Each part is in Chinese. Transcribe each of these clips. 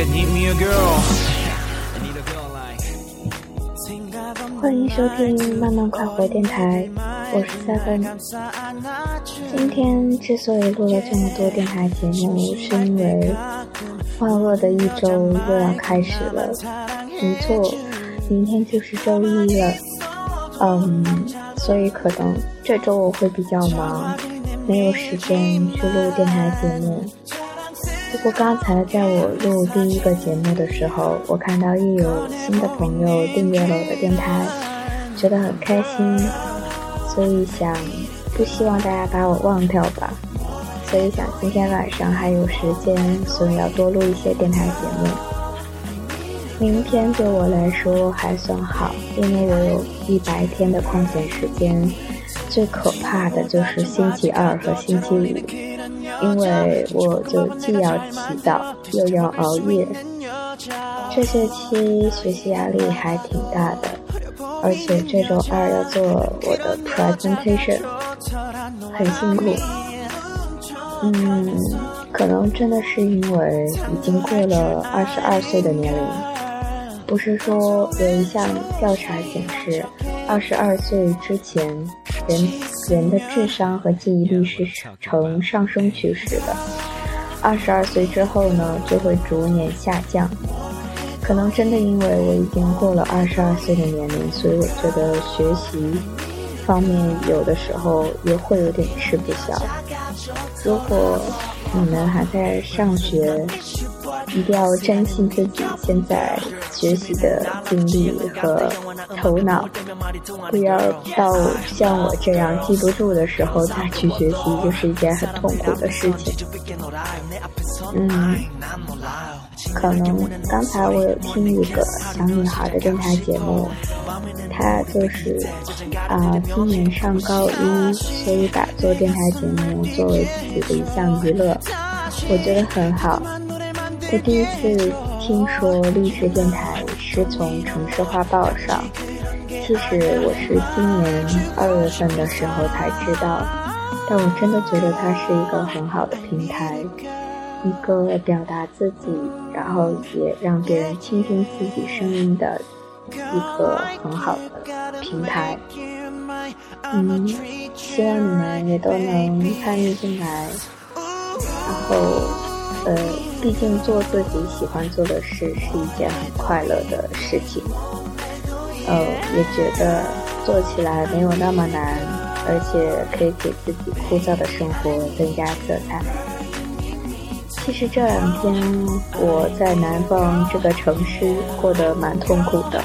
i need me girl. I need a girl 欢迎收听慢慢快活电台我是三芬今天之所以录了这么多电台节目是因为万恶的一周又要开始了没错明天就是周一了嗯所以可能这周我会比较忙。没有时间去录电台节目。不过刚才在我录第一个节目的时候，我看到又有新的朋友订阅了我的电台，觉得很开心，所以想不希望大家把我忘掉吧。所以想今天晚上还有时间，所以要多录一些电台节目。明天对我来说还算好，因为我有一白天的空闲时间。最可怕的就是星期二和星期五，因为我就既要祈祷又要熬夜。这学期学习压力还挺大的，而且这周二要做我的 presentation，很辛苦。嗯，可能真的是因为已经过了二十二岁的年龄。不是说有一项调查显示，二十二岁之前，人人的智商和记忆力是呈上升趋势的；二十二岁之后呢，就会逐年下降。可能真的因为我已经过了二十二岁的年龄，所以我觉得学习方面有的时候也会有点吃不消。如果你们还在上学，一定要珍惜自己现在学习的经历和头脑，不要到像我这样记不住的时候再去学习，就是一件很痛苦的事情。嗯，可能刚才我有听一个小女孩的电台节目，她就是啊，今年上高一，所以把做电台节目作为自己的一项娱乐，我觉得很好。我第一次听说励志电台是从城市画报上，其实我是今年二月份的时候才知道，但我真的觉得它是一个很好的平台，一个表达自己，然后也让别人倾听自己声音的一个很好的平台。嗯，希望你们也都能参与进来，然后。呃，毕竟做自己喜欢做的事是一件很快乐的事情。呃，也觉得做起来没有那么难，而且可以给自己枯燥的生活增加色彩。其实这两天我在南方这个城市过得蛮痛苦的，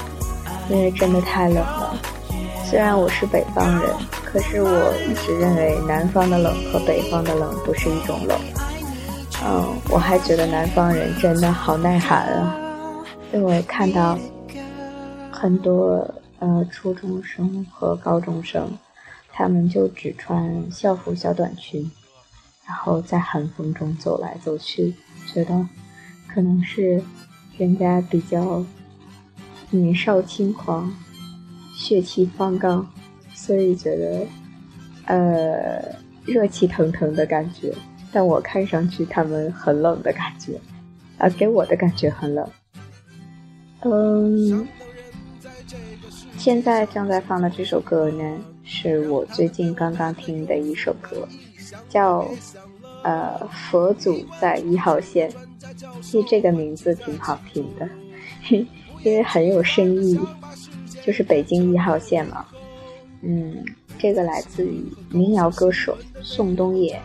因为真的太冷了。虽然我是北方人，可是我一直认为南方的冷和北方的冷不是一种冷。嗯，我还觉得南方人真的好耐寒啊，因为我看到很多呃初中生和高中生，他们就只穿校服、小短裙，然后在寒风中走来走去，觉得可能是人家比较年少轻狂、血气方刚，所以觉得呃热气腾腾的感觉。但我看上去他们很冷的感觉，啊，给我的感觉很冷。嗯，现在正在放的这首歌呢，是我最近刚刚听的一首歌，叫《呃佛祖在一号线》。其实这个名字挺好听的，因为很有深意，就是北京一号线嘛。嗯，这个来自于民谣歌手宋冬野。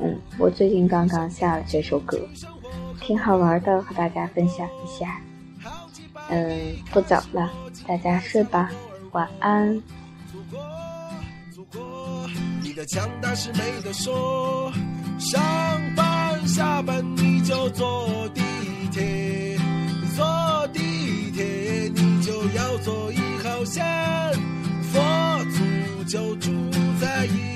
嗯，我最近刚刚下了这首歌，挺好玩的，和大家分享一下。嗯，不早了，大家睡吧，晚安。你的强大是没得说，上班下班你就坐地铁，坐地铁你就要坐一号线，佛祖就住在一。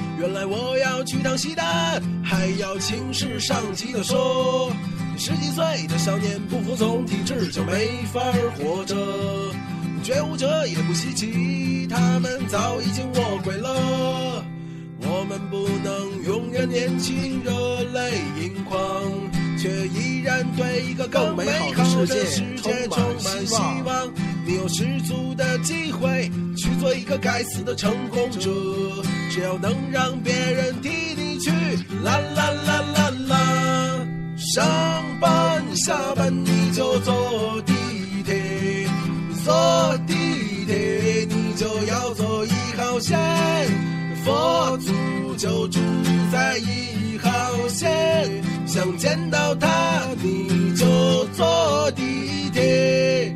原来我要去趟西单，还要请示上级的说，十几岁的少年不服从体制就没法活着。觉悟者也不稀奇，他们早已经卧轨了。我们不能永远年轻、热泪盈眶，却依然对一个更美好的世界充满希望。你有十足的机会做一个该死的成功者，只要能让别人替你去啦啦啦啦啦。上班下班你就坐地铁，坐地铁你就要坐一号线。佛祖就住在一号线，想见到他你就坐地铁。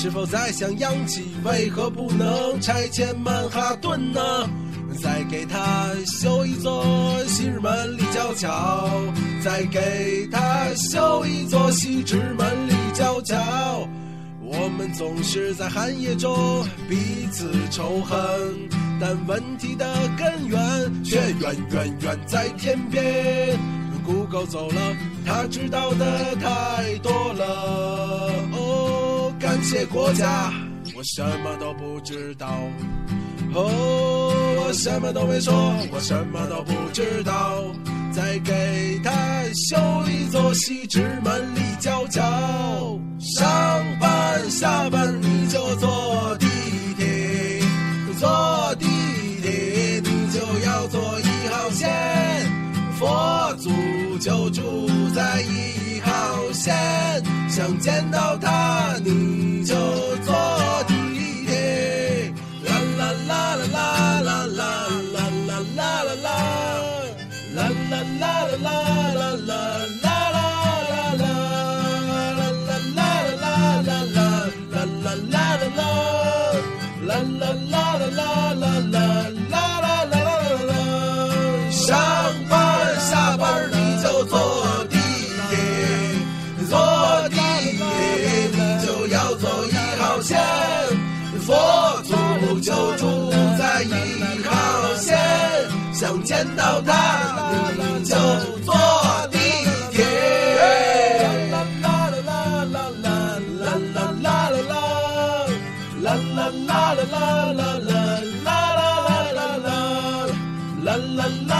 是否在想央企？为何不能拆迁曼哈顿呢？再给他修一座西直门立交桥，再给他修一座西直门立交桥。我们总是在寒夜中彼此仇恨，但问题的根源却远远远在天边。Google 走了，他知道的太多。感谢国家，我什么都不知道。哦，我什么都没说，我什么都不知道。再给他修一座西直门立交桥。上班下班你就坐地铁，坐地铁你就要坐一号线。佛祖。就住在一号线，想见到他你啦啦啦啦啦啦啦啦啦啦啦啦上班下班你就坐地铁坐地铁你就要坐一号线佛祖就住在一号线想见到他你就